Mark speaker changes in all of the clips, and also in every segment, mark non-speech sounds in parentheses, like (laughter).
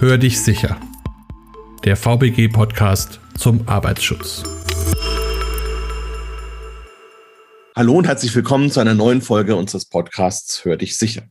Speaker 1: Hör dich sicher. Der VBG-Podcast zum Arbeitsschutz. Hallo und herzlich willkommen zu einer neuen Folge unseres Podcasts Hör dich sicher.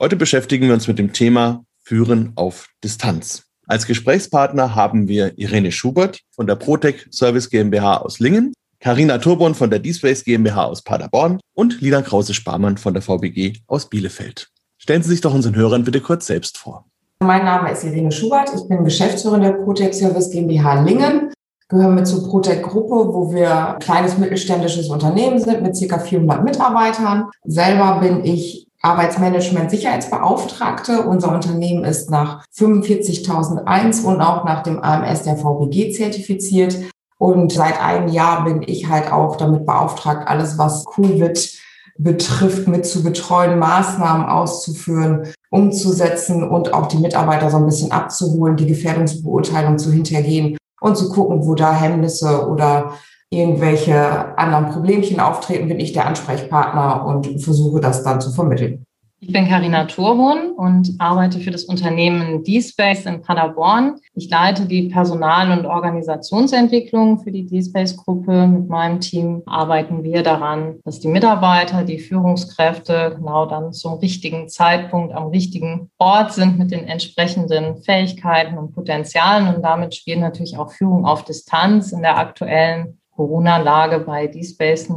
Speaker 1: Heute beschäftigen wir uns mit dem Thema Führen auf Distanz. Als Gesprächspartner haben wir Irene Schubert von der Protec Service GmbH aus Lingen, Karina Turborn von der D-Space GmbH aus Paderborn und Lina Krause-Sparmann von der VBG aus Bielefeld. Stellen Sie sich doch unseren Hörern bitte kurz selbst vor.
Speaker 2: Mein Name ist Irene Schubert. Ich bin Geschäftsführerin der Protec Service GmbH Lingen. Gehören wir zur Protec Gruppe, wo wir ein kleines mittelständisches Unternehmen sind mit ca. 400 Mitarbeitern. Selber bin ich Arbeitsmanagement Sicherheitsbeauftragte. Unser Unternehmen ist nach 45.001 und auch nach dem AMS der VBG zertifiziert. Und seit einem Jahr bin ich halt auch damit beauftragt, alles was Covid betrifft, mit zu betreuen, Maßnahmen auszuführen, umzusetzen und auch die Mitarbeiter so ein bisschen abzuholen, die Gefährdungsbeurteilung zu hintergehen und zu gucken, wo da Hemmnisse oder irgendwelche anderen Problemchen auftreten, bin ich der Ansprechpartner und versuche das dann zu vermitteln.
Speaker 3: Ich bin Karina Turborn und arbeite für das Unternehmen D-Space in Paderborn. Ich leite die Personal- und Organisationsentwicklung für die D-Space-Gruppe. Mit meinem Team arbeiten wir daran, dass die Mitarbeiter, die Führungskräfte genau dann zum richtigen Zeitpunkt am richtigen Ort sind mit den entsprechenden Fähigkeiten und Potenzialen. Und damit spielt natürlich auch Führung auf Distanz in der aktuellen Corona-Lage bei D-Space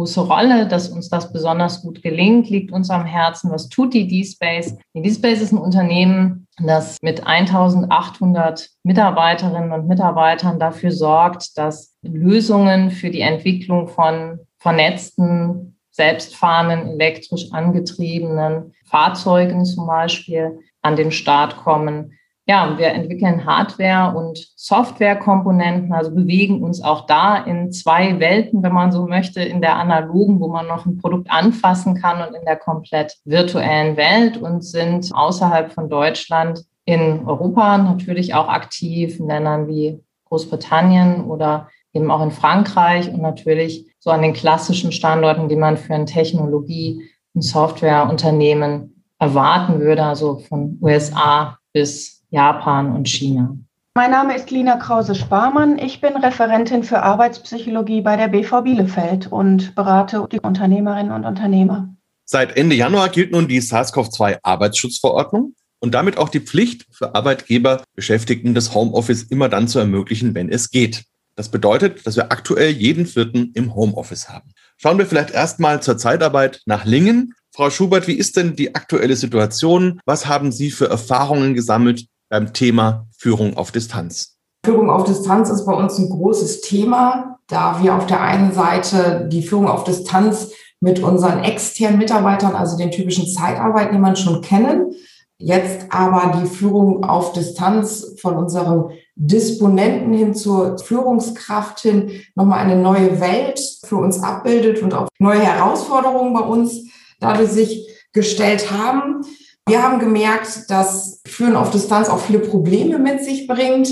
Speaker 3: große Rolle, dass uns das besonders gut gelingt, liegt uns am Herzen. Was tut die D-Space? Die D-Space ist ein Unternehmen, das mit 1800 Mitarbeiterinnen und Mitarbeitern dafür sorgt, dass Lösungen für die Entwicklung von vernetzten, selbstfahrenden, elektrisch angetriebenen Fahrzeugen zum Beispiel an den Start kommen ja, wir entwickeln Hardware- und Softwarekomponenten, also bewegen uns auch da in zwei Welten, wenn man so möchte, in der analogen, wo man noch ein Produkt anfassen kann und in der komplett virtuellen Welt und sind außerhalb von Deutschland in Europa natürlich auch aktiv, in Ländern wie Großbritannien oder eben auch in Frankreich und natürlich so an den klassischen Standorten, die man für ein Technologie- und Softwareunternehmen erwarten würde, also von USA bis Japan und China.
Speaker 4: Mein Name ist Lina Krause-Sparmann. Ich bin Referentin für Arbeitspsychologie bei der BV Bielefeld und berate die Unternehmerinnen und Unternehmer.
Speaker 1: Seit Ende Januar gilt nun die SARS-CoV-2-Arbeitsschutzverordnung und damit auch die Pflicht für Arbeitgeber, Beschäftigten das Homeoffice immer dann zu ermöglichen, wenn es geht. Das bedeutet, dass wir aktuell jeden vierten im Homeoffice haben. Schauen wir vielleicht erstmal zur Zeitarbeit nach Lingen. Frau Schubert, wie ist denn die aktuelle Situation? Was haben Sie für Erfahrungen gesammelt beim Thema Führung auf Distanz?
Speaker 2: Führung auf Distanz ist bei uns ein großes Thema, da wir auf der einen Seite die Führung auf Distanz mit unseren externen Mitarbeitern, also den typischen Zeitarbeitnehmern schon kennen, jetzt aber die Führung auf Distanz von unserem Disponenten hin zur Führungskraft hin nochmal eine neue Welt für uns abbildet und auch neue Herausforderungen bei uns dadurch sich gestellt haben. Wir haben gemerkt, dass Führen auf Distanz auch viele Probleme mit sich bringt,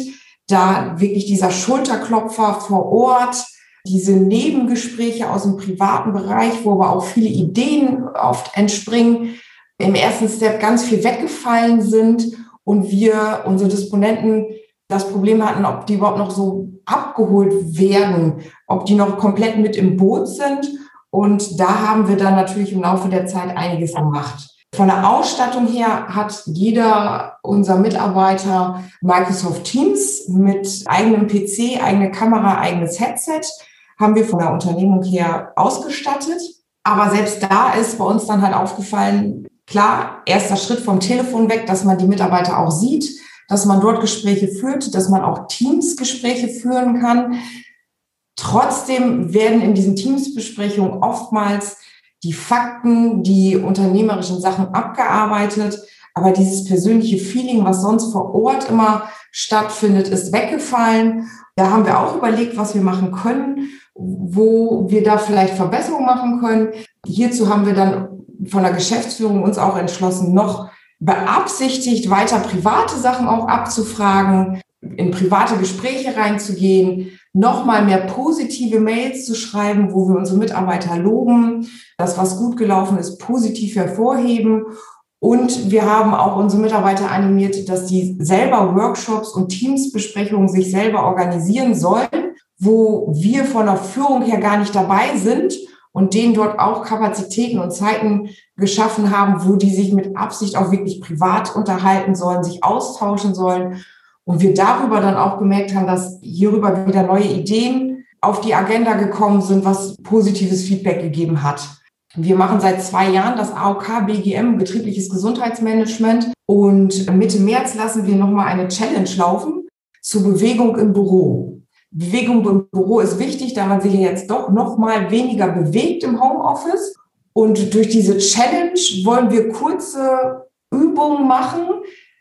Speaker 2: da wirklich dieser Schulterklopfer vor Ort, diese Nebengespräche aus dem privaten Bereich, wo aber auch viele Ideen oft entspringen, im ersten Step ganz viel weggefallen sind und wir, unsere Disponenten, das Problem hatten, ob die überhaupt noch so abgeholt werden, ob die noch komplett mit im Boot sind. Und da haben wir dann natürlich im Laufe der Zeit einiges gemacht. Von der Ausstattung her hat jeder unserer Mitarbeiter Microsoft Teams mit eigenem PC, eigene Kamera, eigenes Headset. Haben wir von der Unternehmung her ausgestattet. Aber selbst da ist bei uns dann halt aufgefallen, klar, erster Schritt vom Telefon weg, dass man die Mitarbeiter auch sieht, dass man dort Gespräche führt, dass man auch Teams-Gespräche führen kann. Trotzdem werden in diesen Teams-Besprechungen oftmals die Fakten, die unternehmerischen Sachen abgearbeitet. Aber dieses persönliche Feeling, was sonst vor Ort immer stattfindet, ist weggefallen. Da haben wir auch überlegt, was wir machen können, wo wir da vielleicht Verbesserungen machen können. Hierzu haben wir dann von der Geschäftsführung uns auch entschlossen, noch beabsichtigt, weiter private Sachen auch abzufragen, in private Gespräche reinzugehen, nochmal mehr positive Mails zu schreiben, wo wir unsere Mitarbeiter loben, das, was gut gelaufen ist, positiv hervorheben Und wir haben auch unsere Mitarbeiter animiert, dass die selber Workshops und Teamsbesprechungen sich selber organisieren sollen, wo wir von der Führung her gar nicht dabei sind und denen dort auch Kapazitäten und Zeiten geschaffen haben, wo die sich mit Absicht auch wirklich privat unterhalten sollen, sich austauschen sollen. Und wir darüber dann auch gemerkt haben, dass hierüber wieder neue Ideen auf die Agenda gekommen sind, was positives Feedback gegeben hat. Wir machen seit zwei Jahren das AOK BGM, betriebliches Gesundheitsmanagement. Und Mitte März lassen wir nochmal eine Challenge laufen zur Bewegung im Büro. Bewegung im Büro ist wichtig, da man sich ja jetzt doch nochmal weniger bewegt im Homeoffice. Und durch diese Challenge wollen wir kurze Übungen machen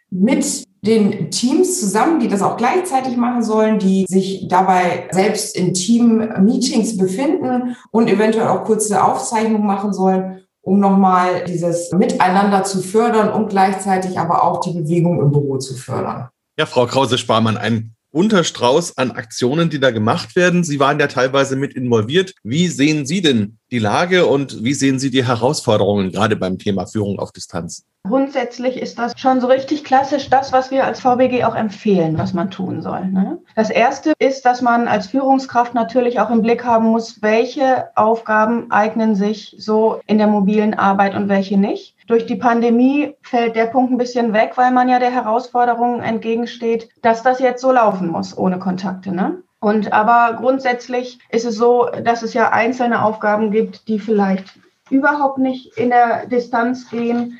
Speaker 2: mit den Teams zusammen, die das auch gleichzeitig machen sollen, die sich dabei selbst in Team-Meetings befinden und eventuell auch kurze Aufzeichnungen machen sollen, um nochmal dieses Miteinander zu fördern und gleichzeitig aber auch die Bewegung im Büro zu fördern.
Speaker 1: Ja, Frau Krause-Sparmann, ein bunter Strauß an Aktionen, die da gemacht werden. Sie waren ja teilweise mit involviert. Wie sehen Sie denn die Lage und wie sehen Sie die Herausforderungen gerade beim Thema Führung auf Distanz?
Speaker 4: Grundsätzlich ist das schon so richtig klassisch das, was wir als VBG auch empfehlen, was man tun soll. Ne? Das erste ist, dass man als Führungskraft natürlich auch im Blick haben muss, welche Aufgaben eignen sich so in der mobilen Arbeit und welche nicht. Durch die Pandemie fällt der Punkt ein bisschen weg, weil man ja der Herausforderung entgegensteht, dass das jetzt so laufen muss ohne Kontakte. Ne? Und aber grundsätzlich ist es so, dass es ja einzelne Aufgaben gibt, die vielleicht überhaupt nicht in der Distanz gehen.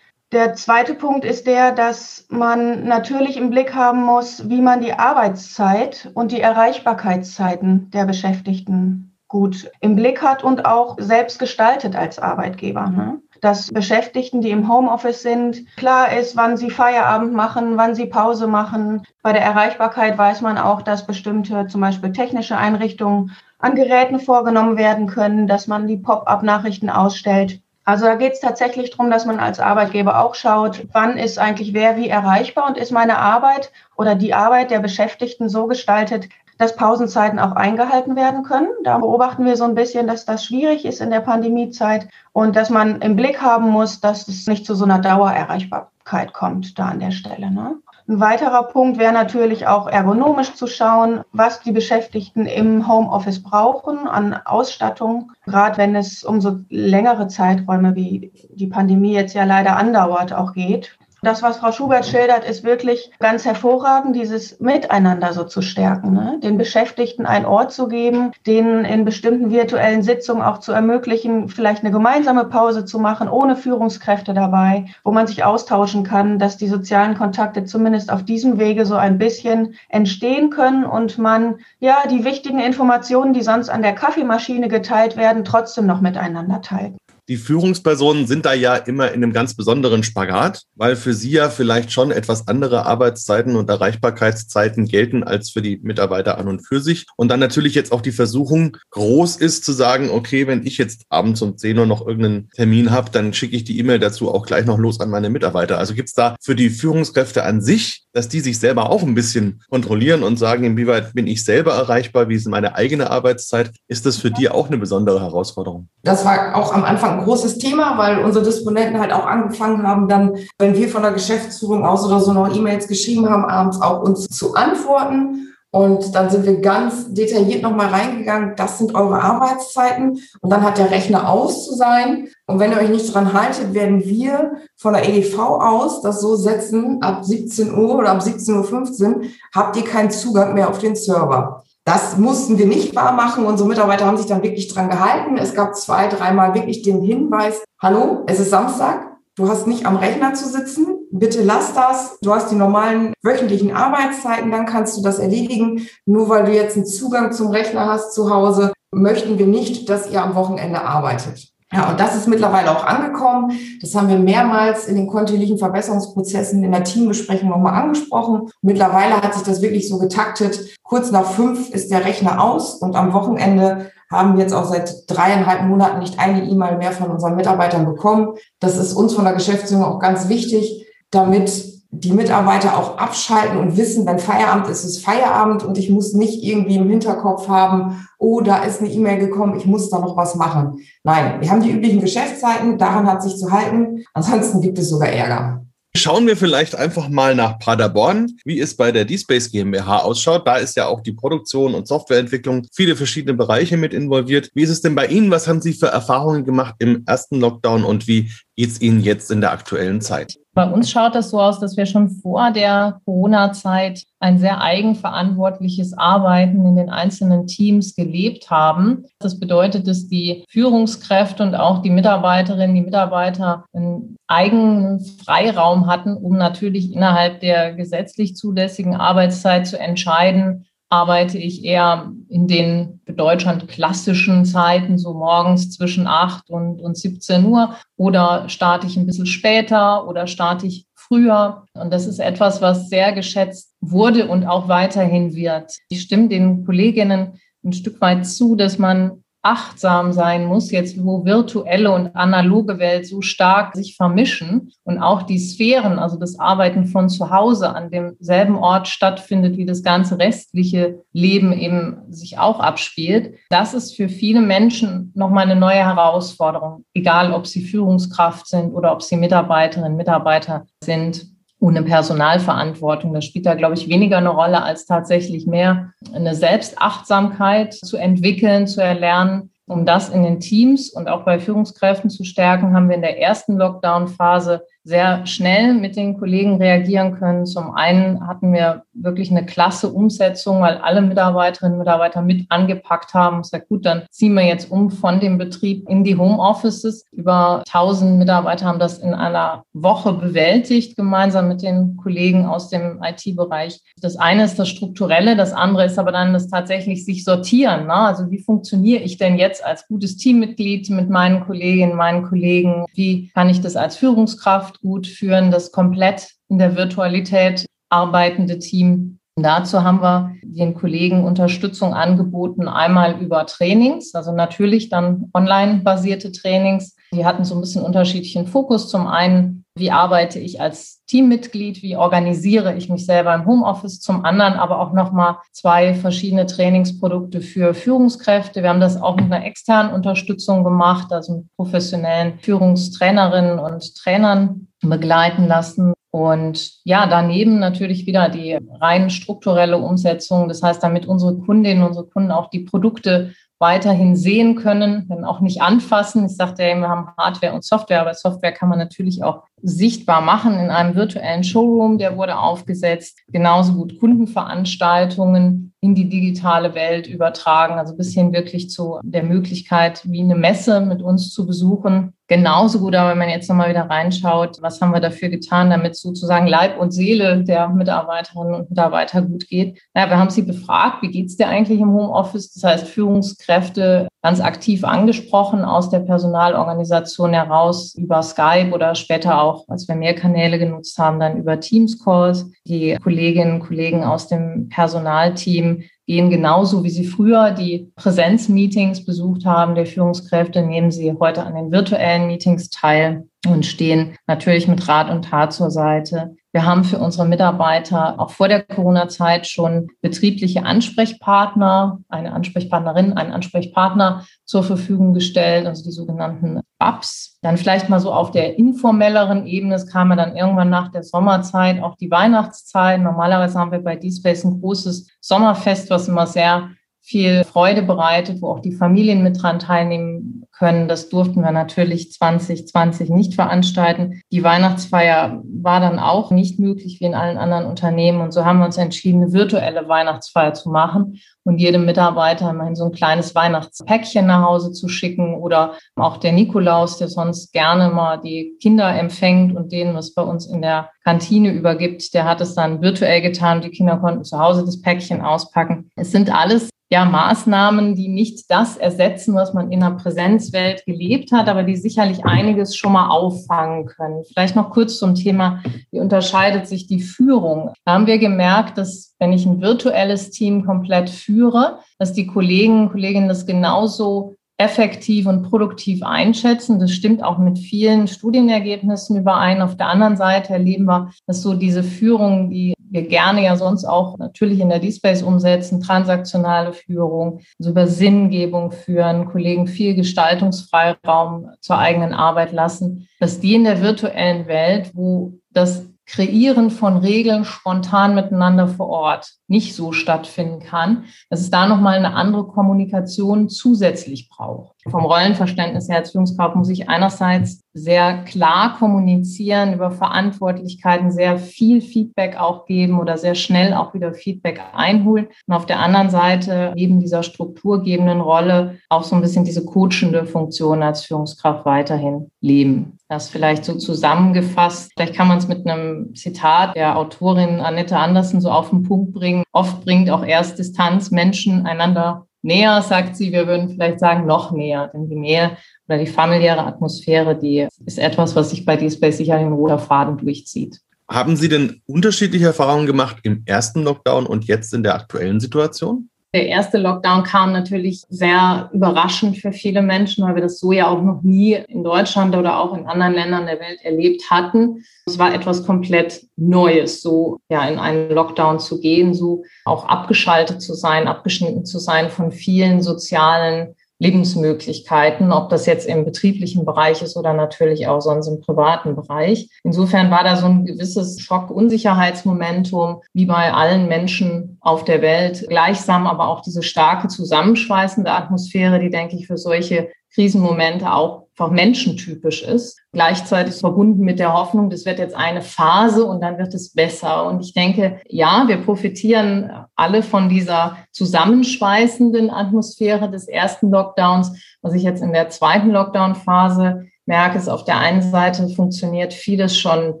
Speaker 4: Der zweite Punkt ist der, dass man natürlich im Blick haben muss, wie man die Arbeitszeit und die Erreichbarkeitszeiten der Beschäftigten gut im Blick hat und auch selbst gestaltet als Arbeitgeber. Ne? Dass Beschäftigten, die im Homeoffice sind, klar ist, wann sie Feierabend machen, wann sie Pause machen. Bei der Erreichbarkeit weiß man auch, dass bestimmte zum Beispiel technische Einrichtungen an Geräten vorgenommen werden können, dass man die Pop-up-Nachrichten ausstellt. Also da geht es tatsächlich darum, dass man als Arbeitgeber auch schaut, wann ist eigentlich wer wie erreichbar und ist meine Arbeit oder die Arbeit der Beschäftigten so gestaltet, dass Pausenzeiten auch eingehalten werden können. Da beobachten wir so ein bisschen, dass das schwierig ist in der Pandemiezeit und dass man im Blick haben muss, dass es nicht zu so einer Dauererreichbarkeit kommt da an der Stelle. Ne? Ein weiterer Punkt wäre natürlich auch ergonomisch zu schauen, was die Beschäftigten im Homeoffice brauchen an Ausstattung, gerade wenn es um so längere Zeiträume wie die Pandemie jetzt ja leider andauert auch geht. Das, was Frau Schubert schildert, ist wirklich ganz hervorragend, dieses Miteinander so zu stärken, ne? den Beschäftigten einen Ort zu geben, denen in bestimmten virtuellen Sitzungen auch zu ermöglichen, vielleicht eine gemeinsame Pause zu machen, ohne Führungskräfte dabei, wo man sich austauschen kann, dass die sozialen Kontakte zumindest auf diesem Wege so ein bisschen entstehen können und man ja die wichtigen Informationen, die sonst an der Kaffeemaschine geteilt werden, trotzdem noch miteinander teilt.
Speaker 1: Die Führungspersonen sind da ja immer in einem ganz besonderen Spagat, weil für sie ja vielleicht schon etwas andere Arbeitszeiten und Erreichbarkeitszeiten gelten als für die Mitarbeiter an und für sich. Und dann natürlich jetzt auch die Versuchung groß ist zu sagen, okay, wenn ich jetzt abends um 10 Uhr noch irgendeinen Termin habe, dann schicke ich die E-Mail dazu auch gleich noch los an meine Mitarbeiter. Also gibt es da für die Führungskräfte an sich, dass die sich selber auch ein bisschen kontrollieren und sagen, inwieweit bin ich selber erreichbar, wie ist meine eigene Arbeitszeit? Ist das für die auch eine besondere Herausforderung?
Speaker 2: Das war auch am Anfang ein großes Thema, weil unsere Disponenten halt auch angefangen haben, dann, wenn wir von der Geschäftsführung aus oder so noch E-Mails geschrieben haben, abends auch uns zu antworten. Und dann sind wir ganz detailliert nochmal reingegangen, das sind eure Arbeitszeiten. Und dann hat der Rechner aus zu sein. Und wenn ihr euch nicht dran haltet, werden wir von der EDV aus das so setzen, ab 17 Uhr oder ab 17.15 Uhr habt ihr keinen Zugang mehr auf den Server. Das mussten wir nicht wahr machen. Unsere Mitarbeiter haben sich dann wirklich dran gehalten. Es gab zwei, dreimal wirklich den Hinweis, hallo, es ist Samstag, du hast nicht am Rechner zu sitzen, bitte lass das. Du hast die normalen wöchentlichen Arbeitszeiten, dann kannst du das erledigen. Nur weil du jetzt einen Zugang zum Rechner hast zu Hause, möchten wir nicht, dass ihr am Wochenende arbeitet. Ja, und das ist mittlerweile auch angekommen. Das haben wir mehrmals in den kontinuierlichen Verbesserungsprozessen in der Teambesprechung nochmal angesprochen. Mittlerweile hat sich das wirklich so getaktet. Kurz nach fünf ist der Rechner aus und am Wochenende haben wir jetzt auch seit dreieinhalb Monaten nicht eine E-Mail mehr von unseren Mitarbeitern bekommen. Das ist uns von der Geschäftsführung auch ganz wichtig, damit die Mitarbeiter auch abschalten und wissen, wenn Feierabend ist, ist Feierabend und ich muss nicht irgendwie im Hinterkopf haben, oh, da ist eine E-Mail gekommen, ich muss da noch was machen. Nein, wir haben die üblichen Geschäftszeiten, daran hat sich zu halten. Ansonsten gibt es sogar Ärger.
Speaker 1: Schauen wir vielleicht einfach mal nach Paderborn, wie es bei der D-Space GmbH ausschaut. Da ist ja auch die Produktion und Softwareentwicklung viele verschiedene Bereiche mit involviert. Wie ist es denn bei Ihnen? Was haben Sie für Erfahrungen gemacht im ersten Lockdown und wie geht es Ihnen jetzt in der aktuellen Zeit?
Speaker 3: Bei uns schaut das so aus, dass wir schon vor der Corona-Zeit ein sehr eigenverantwortliches Arbeiten in den einzelnen Teams gelebt haben. Das bedeutet, dass die Führungskräfte und auch die Mitarbeiterinnen, die Mitarbeiter einen eigenen Freiraum hatten, um natürlich innerhalb der gesetzlich zulässigen Arbeitszeit zu entscheiden, arbeite ich eher in den für Deutschland klassischen Zeiten, so morgens zwischen 8 und, und 17 Uhr, oder starte ich ein bisschen später oder starte ich früher. Und das ist etwas, was sehr geschätzt wurde und auch weiterhin wird. Ich stimme den Kolleginnen ein Stück weit zu, dass man achtsam sein muss, jetzt wo virtuelle und analoge Welt so stark sich vermischen und auch die Sphären, also das Arbeiten von zu Hause an demselben Ort stattfindet, wie das ganze restliche Leben eben sich auch abspielt. Das ist für viele Menschen nochmal eine neue Herausforderung, egal ob sie Führungskraft sind oder ob sie Mitarbeiterinnen, Mitarbeiter sind ohne Personalverantwortung. Das spielt da, glaube ich, weniger eine Rolle, als tatsächlich mehr eine Selbstachtsamkeit zu entwickeln, zu erlernen. Um das in den Teams und auch bei Führungskräften zu stärken, haben wir in der ersten Lockdown-Phase sehr schnell mit den Kollegen reagieren können. Zum einen hatten wir wirklich eine klasse Umsetzung, weil alle Mitarbeiterinnen und Mitarbeiter mit angepackt haben. Sage, gut, dann ziehen wir jetzt um von dem Betrieb in die Homeoffices. Über 1000 Mitarbeiter haben das in einer Woche bewältigt, gemeinsam mit den Kollegen aus dem IT-Bereich. Das eine ist das Strukturelle, das andere ist aber dann das tatsächlich sich sortieren. Ne? Also wie funktioniere ich denn jetzt als gutes Teammitglied mit meinen Kolleginnen, meinen Kollegen? Wie kann ich das als Führungskraft Mannschaft gut führen, das komplett in der Virtualität arbeitende Team. Dazu haben wir den Kollegen Unterstützung angeboten, einmal über Trainings, also natürlich dann online-basierte Trainings. Die hatten so ein bisschen unterschiedlichen Fokus. Zum einen, wie arbeite ich als Teammitglied, wie organisiere ich mich selber im Homeoffice, zum anderen aber auch nochmal zwei verschiedene Trainingsprodukte für Führungskräfte. Wir haben das auch mit einer externen Unterstützung gemacht, also mit professionellen Führungstrainerinnen und Trainern begleiten lassen. Und ja, daneben natürlich wieder die rein strukturelle Umsetzung. Das heißt, damit unsere Kundinnen, unsere Kunden auch die Produkte weiterhin sehen können, wenn auch nicht anfassen. Ich sagte ja, wir haben Hardware und Software, aber Software kann man natürlich auch sichtbar machen in einem virtuellen Showroom, der wurde aufgesetzt. Genauso gut Kundenveranstaltungen in die digitale Welt übertragen, also bis hin wirklich zu der Möglichkeit, wie eine Messe mit uns zu besuchen genauso gut, aber wenn man jetzt nochmal wieder reinschaut, was haben wir dafür getan, damit sozusagen Leib und Seele der Mitarbeiterinnen und Mitarbeiter gut geht. Naja, wir haben sie befragt, wie geht's dir eigentlich im Homeoffice? Das heißt, Führungskräfte ganz aktiv angesprochen aus der Personalorganisation heraus über Skype oder später auch, als wir mehr Kanäle genutzt haben, dann über Teams Calls. Die Kolleginnen und Kollegen aus dem Personalteam gehen genauso wie sie früher die Präsenzmeetings besucht haben der Führungskräfte, nehmen sie heute an den virtuellen Meetings teil und stehen natürlich mit Rat und Tat zur Seite. Wir haben für unsere Mitarbeiter auch vor der Corona-Zeit schon betriebliche Ansprechpartner, eine Ansprechpartnerin, einen Ansprechpartner zur Verfügung gestellt, also die sogenannten BAPs. Dann vielleicht mal so auf der informelleren Ebene. Es kam ja dann irgendwann nach der Sommerzeit auch die Weihnachtszeit. Normalerweise haben wir bei D-Space ein großes Sommerfest, was immer sehr viel Freude bereitet, wo auch die Familien mit dran teilnehmen können. Das durften wir natürlich 2020 nicht veranstalten. Die Weihnachtsfeier war dann auch nicht möglich wie in allen anderen Unternehmen. Und so haben wir uns entschieden, eine virtuelle Weihnachtsfeier zu machen und jedem Mitarbeiter immerhin so ein kleines Weihnachtspäckchen nach Hause zu schicken oder auch der Nikolaus, der sonst gerne mal die Kinder empfängt und denen was bei uns in der Kantine übergibt, der hat es dann virtuell getan. Die Kinder konnten zu Hause das Päckchen auspacken. Es sind alles ja, Maßnahmen, die nicht das ersetzen, was man in der Präsenzwelt gelebt hat, aber die sicherlich einiges schon mal auffangen können. Vielleicht noch kurz zum Thema, wie unterscheidet sich die Führung? Da haben wir gemerkt, dass wenn ich ein virtuelles Team komplett führe, dass die Kollegen und Kolleginnen das genauso effektiv und produktiv einschätzen. Das stimmt auch mit vielen Studienergebnissen überein. Auf der anderen Seite erleben wir, dass so diese Führung, die wir gerne ja sonst auch natürlich in der D-Space umsetzen, transaktionale Führung, also über Sinngebung führen, Kollegen viel Gestaltungsfreiraum zur eigenen Arbeit lassen, dass die in der virtuellen Welt, wo das Kreieren von Regeln spontan miteinander vor Ort nicht so stattfinden kann, dass es da nochmal eine andere Kommunikation zusätzlich braucht. Vom Rollenverständnis her als Führungskraft muss ich einerseits sehr klar kommunizieren über Verantwortlichkeiten, sehr viel Feedback auch geben oder sehr schnell auch wieder Feedback einholen und auf der anderen Seite neben dieser strukturgebenden Rolle auch so ein bisschen diese coachende Funktion als Führungskraft weiterhin leben. Das vielleicht so zusammengefasst. Vielleicht kann man es mit einem Zitat der Autorin Annette Andersen so auf den Punkt bringen. Oft bringt auch erst Distanz Menschen einander näher, sagt sie. Wir würden vielleicht sagen, noch näher. Denn die Nähe oder die familiäre Atmosphäre, die ist etwas, was sich bei D-Space sicher in roter Faden durchzieht.
Speaker 1: Haben Sie denn unterschiedliche Erfahrungen gemacht im ersten Lockdown und jetzt in der aktuellen Situation?
Speaker 3: Der erste Lockdown kam natürlich sehr überraschend für viele Menschen, weil wir das so ja auch noch nie in Deutschland oder auch in anderen Ländern der Welt erlebt hatten. Es war etwas komplett Neues, so ja in einen Lockdown zu gehen, so auch abgeschaltet zu sein, abgeschnitten zu sein von vielen sozialen Lebensmöglichkeiten, ob das jetzt im betrieblichen Bereich ist oder natürlich auch sonst im privaten Bereich. Insofern war da so ein gewisses Schock-Unsicherheitsmomentum, wie bei allen Menschen auf der Welt, gleichsam aber auch diese starke zusammenschweißende Atmosphäre, die, denke ich, für solche Krisenmomente auch einfach menschentypisch ist. Gleichzeitig verbunden mit der Hoffnung, das wird jetzt eine Phase und dann wird es besser. Und ich denke, ja, wir profitieren alle von dieser zusammenschweißenden Atmosphäre des ersten Lockdowns, was ich jetzt in der zweiten Lockdown-Phase merke es, auf der einen Seite funktioniert vieles schon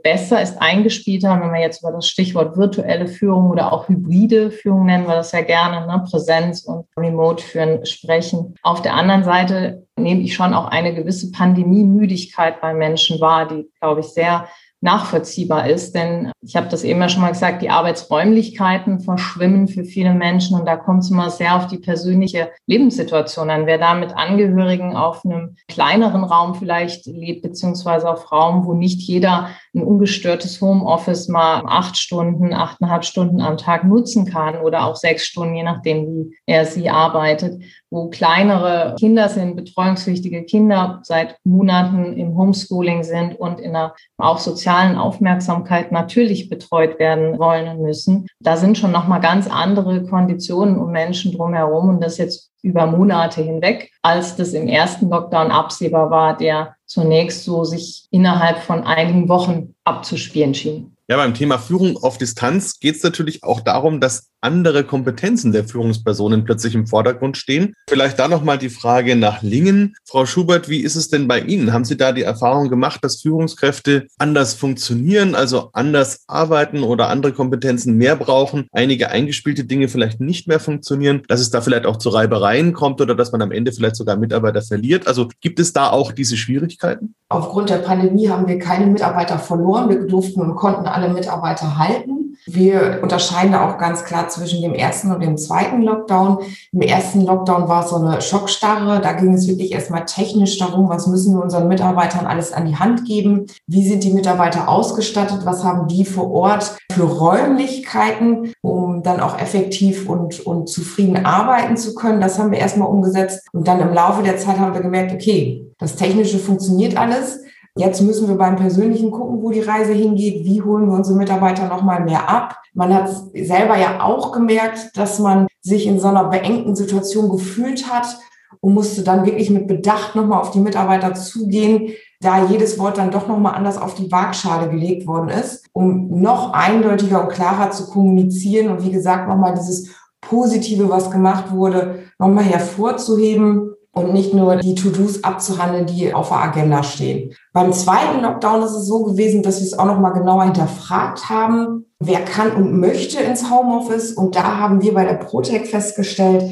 Speaker 3: besser, ist eingespielter, wenn wir jetzt über das Stichwort virtuelle Führung oder auch hybride Führung nennen wir das ja gerne, ne? Präsenz und Remote führen sprechen. Auf der anderen Seite nehme ich schon auch eine gewisse Pandemiemüdigkeit bei Menschen wahr, die, glaube ich, sehr nachvollziehbar ist. Denn ich habe das eben ja schon mal gesagt, die Arbeitsräumlichkeiten verschwimmen für viele Menschen und da kommt es immer sehr auf die persönliche Lebenssituation an. Wer da mit Angehörigen auf einem kleineren Raum vielleicht lebt, beziehungsweise auf Raum, wo nicht jeder ein ungestörtes Homeoffice mal acht Stunden, achteinhalb Stunden am Tag nutzen kann oder auch sechs Stunden, je nachdem, wie er sie arbeitet, wo kleinere Kinder sind, betreuungspflichtige Kinder seit Monaten im Homeschooling sind und in einer auch sozialen Aufmerksamkeit natürlich betreut werden wollen und müssen. Da sind schon nochmal ganz andere Konditionen um Menschen drumherum und das jetzt über Monate hinweg, als das im ersten Lockdown absehbar war, der zunächst so sich innerhalb von einigen Wochen abzuspielen schien.
Speaker 1: Ja, beim Thema Führung auf Distanz geht es natürlich auch darum, dass andere Kompetenzen der Führungspersonen plötzlich im Vordergrund stehen. Vielleicht da nochmal die Frage nach Lingen. Frau Schubert, wie ist es denn bei Ihnen? Haben Sie da die Erfahrung gemacht, dass Führungskräfte anders funktionieren, also anders arbeiten oder andere Kompetenzen mehr brauchen, einige eingespielte Dinge vielleicht nicht mehr funktionieren, dass es da vielleicht auch zu Reibereien kommt oder dass man am Ende vielleicht sogar Mitarbeiter verliert? Also gibt es da auch diese Schwierigkeiten?
Speaker 2: Aufgrund der Pandemie haben wir keine Mitarbeiter verloren. Wir durften und konnten alle Mitarbeiter halten. Wir unterscheiden auch ganz klar zwischen dem ersten und dem zweiten Lockdown. Im ersten Lockdown war es so eine Schockstarre. Da ging es wirklich erstmal technisch darum, was müssen wir unseren Mitarbeitern alles an die Hand geben? Wie sind die Mitarbeiter ausgestattet? Was haben die vor Ort für Räumlichkeiten, um dann auch effektiv und, und zufrieden arbeiten zu können? Das haben wir erstmal umgesetzt. Und dann im Laufe der Zeit haben wir gemerkt, okay, das Technische funktioniert alles. Jetzt müssen wir beim Persönlichen gucken, wo die Reise hingeht. Wie holen wir unsere Mitarbeiter nochmal mehr ab? Man hat selber ja auch gemerkt, dass man sich in so einer beengten Situation gefühlt hat und musste dann wirklich mit Bedacht nochmal auf die Mitarbeiter zugehen, da jedes Wort dann doch nochmal anders auf die Waagschale gelegt worden ist, um noch eindeutiger und klarer zu kommunizieren und wie gesagt nochmal dieses Positive, was gemacht wurde, nochmal hervorzuheben und nicht nur die To-Dos abzuhandeln, die auf der Agenda stehen. Beim zweiten Lockdown ist es so gewesen, dass wir es auch noch mal genauer hinterfragt haben, wer kann und möchte ins Homeoffice. Und da haben wir bei der Protec festgestellt,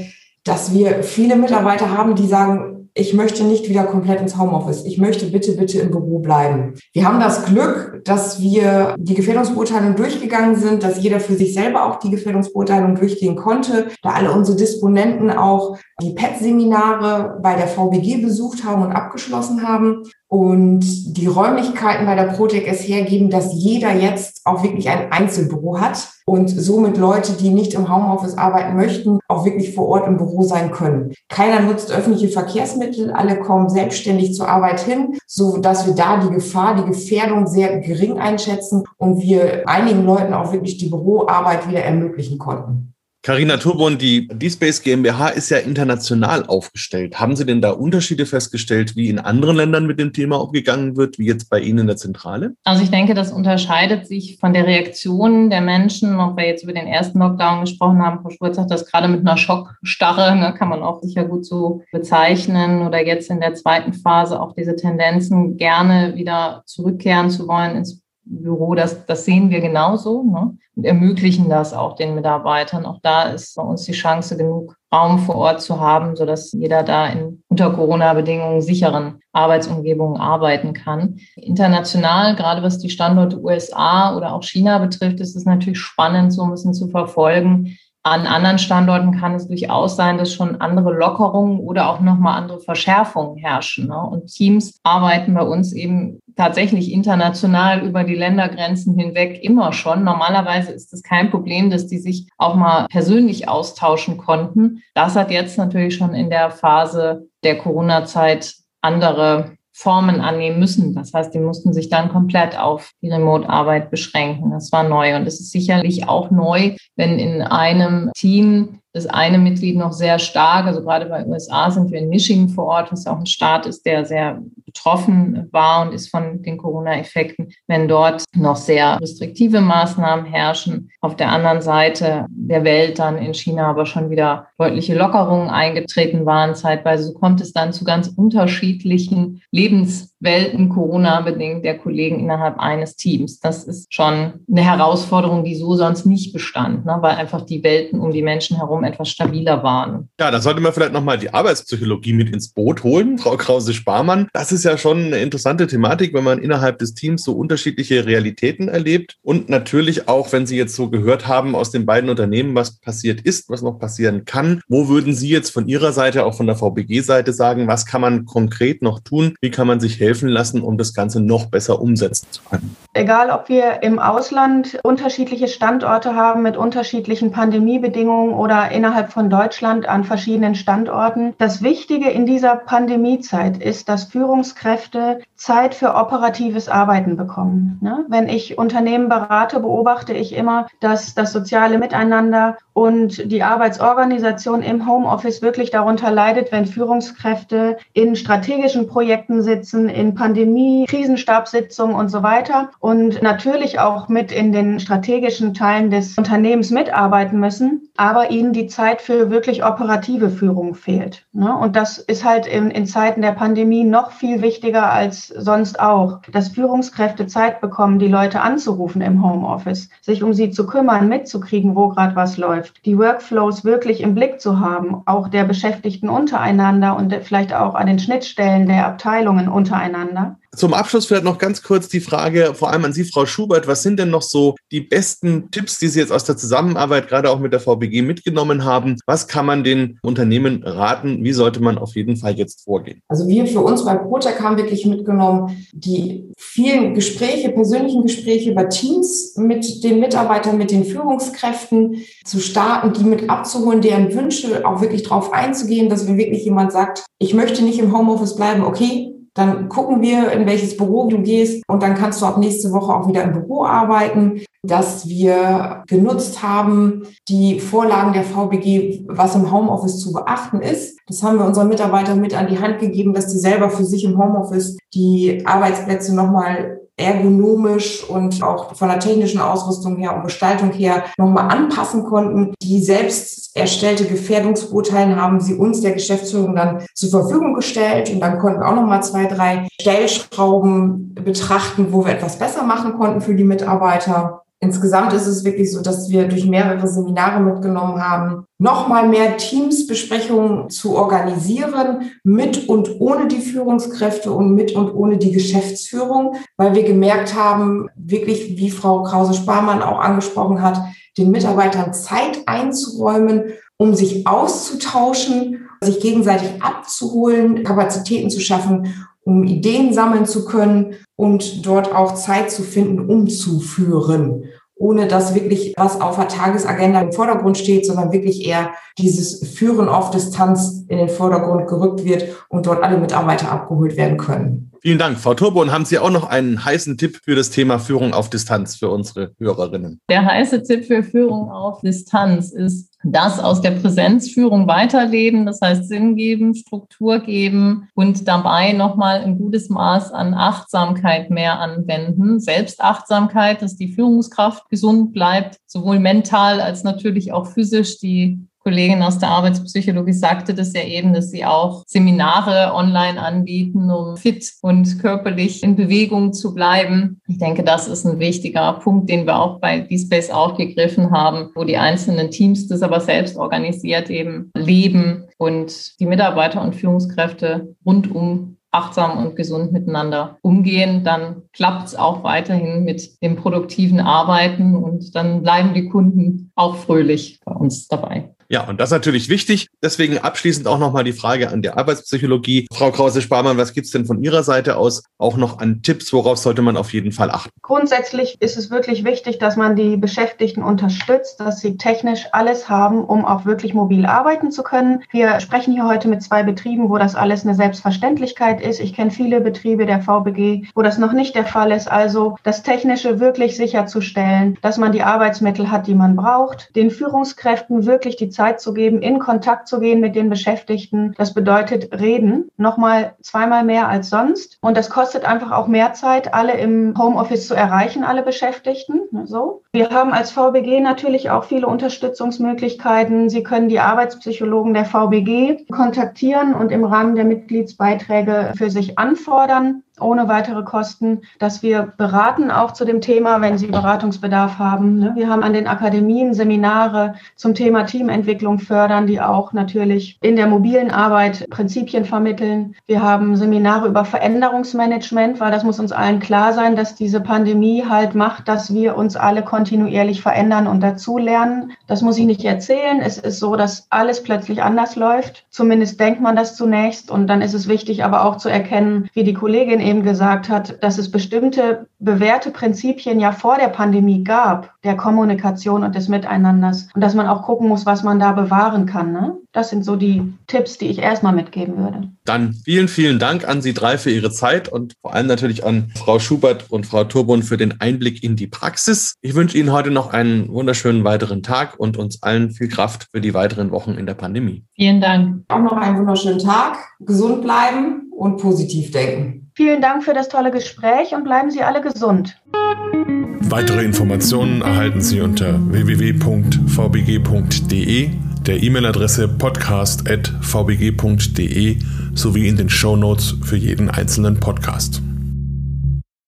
Speaker 2: dass wir viele Mitarbeiter haben, die sagen, ich möchte nicht wieder komplett ins Homeoffice. Ich möchte bitte, bitte im Büro bleiben. Wir haben das Glück, dass wir die Gefährdungsbeurteilung durchgegangen sind, dass jeder für sich selber auch die Gefährdungsbeurteilung durchgehen konnte, da alle unsere Disponenten auch die PET-Seminare bei der VBG besucht haben und abgeschlossen haben und die Räumlichkeiten bei der Protec es hergeben, dass jeder jetzt auch wirklich ein Einzelbüro hat und somit Leute, die nicht im Homeoffice arbeiten möchten, auch wirklich vor Ort im Büro sein können. Keiner nutzt öffentliche Verkehrsmittel, alle kommen selbstständig zur Arbeit hin, so dass wir da die Gefahr, die Gefährdung sehr gering einschätzen und wir einigen Leuten auch wirklich die Büroarbeit wieder ermöglichen konnten.
Speaker 1: Carina Turbon, die D-Space GmbH ist ja international aufgestellt. Haben Sie denn da Unterschiede festgestellt, wie in anderen Ländern mit dem Thema umgegangen wird, wie jetzt bei Ihnen in der Zentrale?
Speaker 3: Also ich denke, das unterscheidet sich von der Reaktion der Menschen, ob wir jetzt über den ersten Lockdown gesprochen haben. Frau Schwarz hat das gerade mit einer Schockstarre, ne, kann man auch sicher gut so bezeichnen. Oder jetzt in der zweiten Phase auch diese Tendenzen, gerne wieder zurückkehren zu wollen ins Büro, das, das sehen wir genauso ne? und ermöglichen das auch den Mitarbeitern. Auch da ist bei uns die Chance, genug Raum vor Ort zu haben, sodass jeder da in unter Corona-Bedingungen sicheren Arbeitsumgebungen arbeiten kann. International, gerade was die Standorte USA oder auch China betrifft, ist es natürlich spannend, so ein bisschen zu verfolgen, an anderen Standorten kann es durchaus sein, dass schon andere Lockerungen oder auch nochmal andere Verschärfungen herrschen. Ne? Und Teams arbeiten bei uns eben tatsächlich international über die Ländergrenzen hinweg immer schon. Normalerweise ist es kein Problem, dass die sich auch mal persönlich austauschen konnten. Das hat jetzt natürlich schon in der Phase der Corona-Zeit andere Formen annehmen müssen. Das heißt, die mussten sich dann komplett auf die Remote-Arbeit beschränken. Das war neu. Und es ist sicherlich auch neu, wenn in einem Team das eine Mitglied noch sehr stark, also gerade bei USA sind wir in Michigan vor Ort, was auch ein Staat ist, der sehr betroffen war und ist von den Corona-Effekten, wenn dort noch sehr restriktive Maßnahmen herrschen. Auf der anderen Seite der Welt dann in China aber schon wieder deutliche Lockerungen eingetreten waren zeitweise. So kommt es dann zu ganz unterschiedlichen Lebenswelten, Corona-bedingt, der Kollegen innerhalb eines Teams. Das ist schon eine Herausforderung, die so sonst nicht bestand, ne? weil einfach die Welten um die Menschen herum etwas stabiler waren.
Speaker 1: Ja, da sollte man vielleicht nochmal die Arbeitspsychologie mit ins Boot holen, (laughs) Frau Krause-Sparmann. Das ist ja schon eine interessante Thematik, wenn man innerhalb des Teams so unterschiedliche Realitäten erlebt. Und natürlich auch, wenn Sie jetzt so gehört haben aus den beiden Unternehmen, was passiert ist, was noch passieren kann. Wo würden Sie jetzt von Ihrer Seite, auch von der VBG-Seite sagen, was kann man konkret noch tun? Wie kann man sich helfen lassen, um das Ganze noch besser umsetzen zu können?
Speaker 4: Egal, ob wir im Ausland unterschiedliche Standorte haben mit unterschiedlichen Pandemiebedingungen oder innerhalb von Deutschland an verschiedenen Standorten. Das Wichtige in dieser Pandemiezeit ist, dass Führungs Führungskräfte Zeit für operatives Arbeiten bekommen. Ne? Wenn ich Unternehmen berate, beobachte ich immer, dass das soziale Miteinander und die Arbeitsorganisation im Homeoffice wirklich darunter leidet, wenn Führungskräfte in strategischen Projekten sitzen, in Pandemie, Krisenstabssitzungen und so weiter und natürlich auch mit in den strategischen Teilen des Unternehmens mitarbeiten müssen, aber ihnen die Zeit für wirklich operative Führung fehlt. Ne? Und das ist halt in, in Zeiten der Pandemie noch viel wichtiger als sonst auch, dass Führungskräfte Zeit bekommen, die Leute anzurufen im Homeoffice, sich um sie zu kümmern, mitzukriegen, wo gerade was läuft, die Workflows wirklich im Blick zu haben, auch der Beschäftigten untereinander und vielleicht auch an den Schnittstellen der Abteilungen untereinander.
Speaker 1: Zum Abschluss vielleicht noch ganz kurz die Frage, vor allem an Sie, Frau Schubert, was sind denn noch so die besten Tipps, die Sie jetzt aus der Zusammenarbeit gerade auch mit der VBG mitgenommen haben? Was kann man den Unternehmen raten? Wie sollte man auf jeden Fall jetzt vorgehen?
Speaker 2: Also wir für uns bei Protec haben wirklich mitgenommen, die vielen Gespräche, persönlichen Gespräche über Teams mit den Mitarbeitern, mit den Führungskräften zu starten, die mit abzuholen, deren Wünsche auch wirklich darauf einzugehen, dass wenn wirklich jemand sagt, ich möchte nicht im Homeoffice bleiben, okay, dann gucken wir, in welches Büro du gehst und dann kannst du ab nächste Woche auch wieder im Büro arbeiten. Dass wir genutzt haben, die Vorlagen der VBG, was im Homeoffice zu beachten ist. Das haben wir unseren Mitarbeitern mit an die Hand gegeben, dass die selber für sich im Homeoffice die Arbeitsplätze nochmal ergonomisch und auch von der technischen Ausrüstung her und Gestaltung her nochmal anpassen konnten. Die selbst erstellte Gefährdungsurteilen haben sie uns, der Geschäftsführung, dann zur Verfügung gestellt. Und dann konnten wir auch nochmal zwei, drei Stellschrauben betrachten, wo wir etwas besser machen konnten für die Mitarbeiter. Insgesamt ist es wirklich so, dass wir durch mehrere Seminare mitgenommen haben, nochmal mehr Teamsbesprechungen zu organisieren, mit und ohne die Führungskräfte und mit und ohne die Geschäftsführung, weil wir gemerkt haben, wirklich, wie Frau Krause-Sparmann auch angesprochen hat, den Mitarbeitern Zeit einzuräumen, um sich auszutauschen, sich gegenseitig abzuholen, Kapazitäten zu schaffen um Ideen sammeln zu können und dort auch Zeit zu finden, umzuführen, ohne dass wirklich was auf der Tagesagenda im Vordergrund steht, sondern wirklich eher dieses Führen auf Distanz in den Vordergrund gerückt wird und dort alle Mitarbeiter abgeholt werden können.
Speaker 1: Vielen Dank. Frau Turbo, und haben Sie auch noch einen heißen Tipp für das Thema Führung auf Distanz für unsere Hörerinnen?
Speaker 3: Der heiße Tipp für Führung auf Distanz ist, das aus der Präsenzführung weiterleben, das heißt Sinn geben, Struktur geben und dabei nochmal ein gutes Maß an Achtsamkeit mehr anwenden. Selbstachtsamkeit, dass die Führungskraft gesund bleibt, sowohl mental als natürlich auch physisch, die Kollegin aus der Arbeitspsychologie sagte das ja eben, dass sie auch Seminare online anbieten, um fit und körperlich in Bewegung zu bleiben. Ich denke, das ist ein wichtiger Punkt, den wir auch bei DSpace aufgegriffen haben, wo die einzelnen Teams das aber selbst organisiert eben leben und die Mitarbeiter und Führungskräfte rundum achtsam und gesund miteinander umgehen, dann klappt es auch weiterhin mit dem produktiven Arbeiten und dann bleiben die Kunden auch fröhlich bei uns dabei.
Speaker 1: Ja, und das ist natürlich wichtig. Deswegen abschließend auch nochmal die Frage an die Arbeitspsychologie. Frau Krause-Sparmann, was gibt's denn von Ihrer Seite aus auch noch an Tipps? Worauf sollte man auf jeden Fall achten?
Speaker 4: Grundsätzlich ist es wirklich wichtig, dass man die Beschäftigten unterstützt, dass sie technisch alles haben, um auch wirklich mobil arbeiten zu können. Wir sprechen hier heute mit zwei Betrieben, wo das alles eine Selbstverständlichkeit ist. Ich kenne viele Betriebe der VBG, wo das noch nicht der Fall ist. Also das Technische wirklich sicherzustellen, dass man die Arbeitsmittel hat, die man braucht, den Führungskräften wirklich die Zeit Zeit zu geben, in Kontakt zu gehen mit den Beschäftigten. Das bedeutet reden, nochmal zweimal mehr als sonst. Und das kostet einfach auch mehr Zeit, alle im Homeoffice zu erreichen, alle Beschäftigten. So. Wir haben als VBG natürlich auch viele Unterstützungsmöglichkeiten. Sie können die Arbeitspsychologen der VBG kontaktieren und im Rahmen der Mitgliedsbeiträge für sich anfordern ohne weitere Kosten, dass wir beraten auch zu dem Thema, wenn Sie Beratungsbedarf haben. Ne? Wir haben an den Akademien Seminare zum Thema Teamentwicklung fördern, die auch natürlich in der mobilen Arbeit Prinzipien vermitteln. Wir haben Seminare über Veränderungsmanagement, weil das muss uns allen klar sein, dass diese Pandemie halt macht, dass wir uns alle kontinuierlich verändern und dazulernen. Das muss ich nicht erzählen. Es ist so, dass alles plötzlich anders läuft. Zumindest denkt man das zunächst. Und dann ist es wichtig, aber auch zu erkennen, wie die Kollegin eben gesagt hat, dass es bestimmte bewährte Prinzipien ja vor der Pandemie gab, der Kommunikation und des Miteinanders. Und dass man auch gucken muss, was man da bewahren kann. Ne? Das sind so die Tipps, die ich erstmal mitgeben würde.
Speaker 1: Dann vielen, vielen Dank an Sie drei für Ihre Zeit und vor allem natürlich an Frau Schubert und Frau Turbun für den Einblick in die Praxis. Ich wünsche Ihnen heute noch einen wunderschönen weiteren Tag und uns allen viel Kraft für die weiteren Wochen in der Pandemie.
Speaker 3: Vielen Dank.
Speaker 2: Auch noch einen wunderschönen Tag. Gesund bleiben und positiv denken.
Speaker 4: Vielen Dank für das tolle Gespräch und bleiben Sie alle gesund.
Speaker 5: Weitere Informationen erhalten Sie unter www.vbg.de, der E-Mail-Adresse podcast.vbg.de sowie in den Show Notes für jeden einzelnen Podcast.